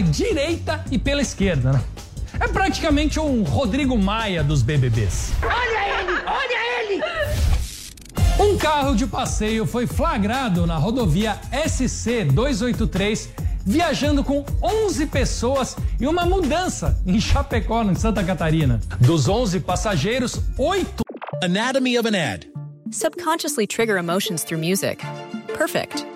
direita e pela esquerda, né? É praticamente um Rodrigo Maia dos BBBs. Olha ele! Olha ele! Um carro de passeio foi flagrado na rodovia SC 283 viajando com 11 pessoas e uma mudança em Chapecó, em Santa Catarina. Dos 11 passageiros, 8 Anatomy of an ad. Subconsciously trigger emotions through music. Perfect.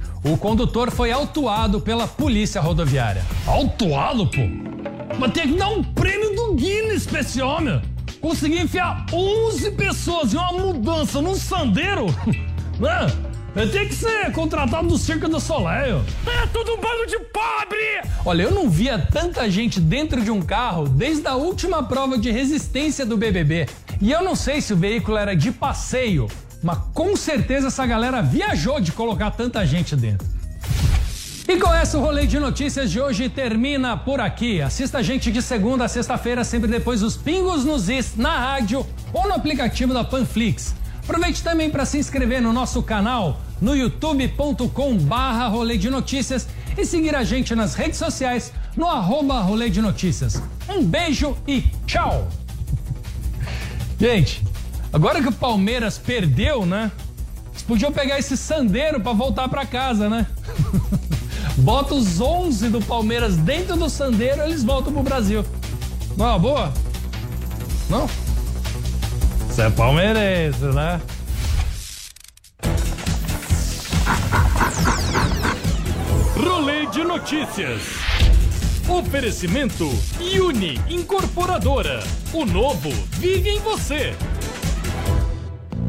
O condutor foi autuado pela polícia rodoviária. Autuado, pô? Mas tem que dar um prêmio do Guinness pra esse homem. Conseguir enfiar 11 pessoas em uma mudança num sandeiro? Né? Ele tem que ser contratado do Circo do Soleil. É tudo um bando de pobre! Olha, eu não via tanta gente dentro de um carro desde a última prova de resistência do BBB. E eu não sei se o veículo era de passeio mas com certeza essa galera viajou de colocar tanta gente dentro. E com essa, o rolê de notícias de hoje termina por aqui. Assista a gente de segunda a sexta-feira, sempre depois dos pingos nos is, na rádio ou no aplicativo da Panflix. Aproveite também para se inscrever no nosso canal no youtube.com barra rolê de notícias e seguir a gente nas redes sociais no arroba rolê de notícias. Um beijo e tchau! Gente, Agora que o Palmeiras perdeu, né? Eles podiam pegar esse sandeiro para voltar para casa, né? Bota os 11 do Palmeiras dentro do sandeiro, eles voltam pro Brasil. Não é uma boa? Não? Você é palmeirense, né? Rolê de notícias. Oferecimento Uni Incorporadora. O novo vive em você.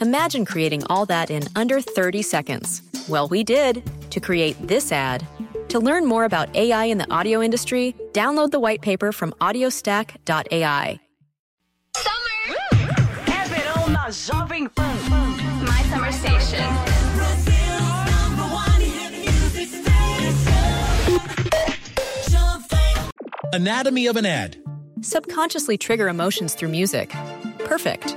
Imagine creating all that in under 30 seconds. Well, we did to create this ad. To learn more about AI in the audio industry, download the white paper from audiostack.ai. Jovem Pan. My Summer Station. Anatomy of an ad. Subconsciously trigger emotions through music. Perfect.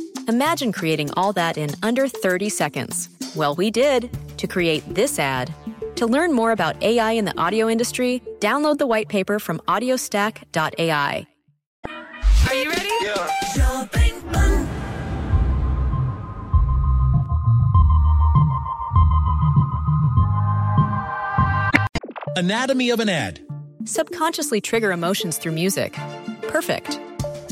Imagine creating all that in under 30 seconds. Well, we did to create this ad. To learn more about AI in the audio industry, download the white paper from audiostack.ai. Are you ready? Yeah. Anatomy of an ad. Subconsciously trigger emotions through music. Perfect.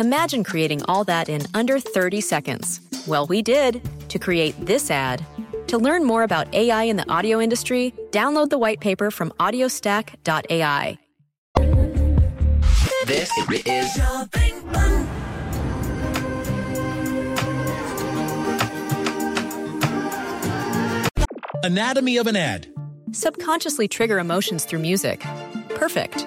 Imagine creating all that in under 30 seconds. Well, we did to create this ad. To learn more about AI in the audio industry, download the white paper from audiostack.ai. This is Anatomy of an ad. Subconsciously trigger emotions through music. Perfect.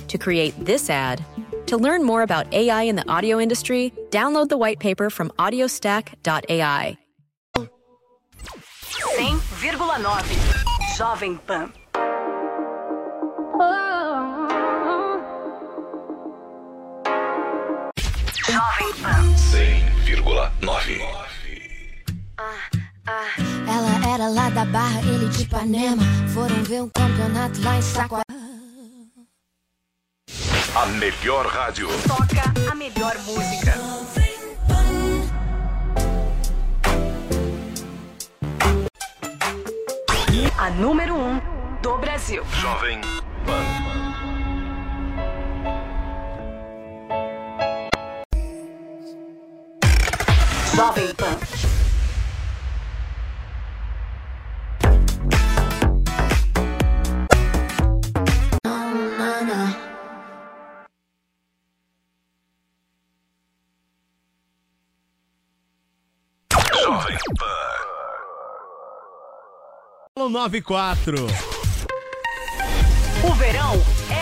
to create this ad. To learn more about AI in the audio industry, download the white paper from audiostack.ai. 100,9 Jovem Pan. Jovem Pan. 100,9. Ela era lá da Barra, ele de Ipanema. Foram ver um campeonato lá em Saquarema. A melhor rádio. Toca a melhor música. A número 1 um do Brasil. Jovem Pan. Jovem Pan. Jovem Pan. 94. O verão é.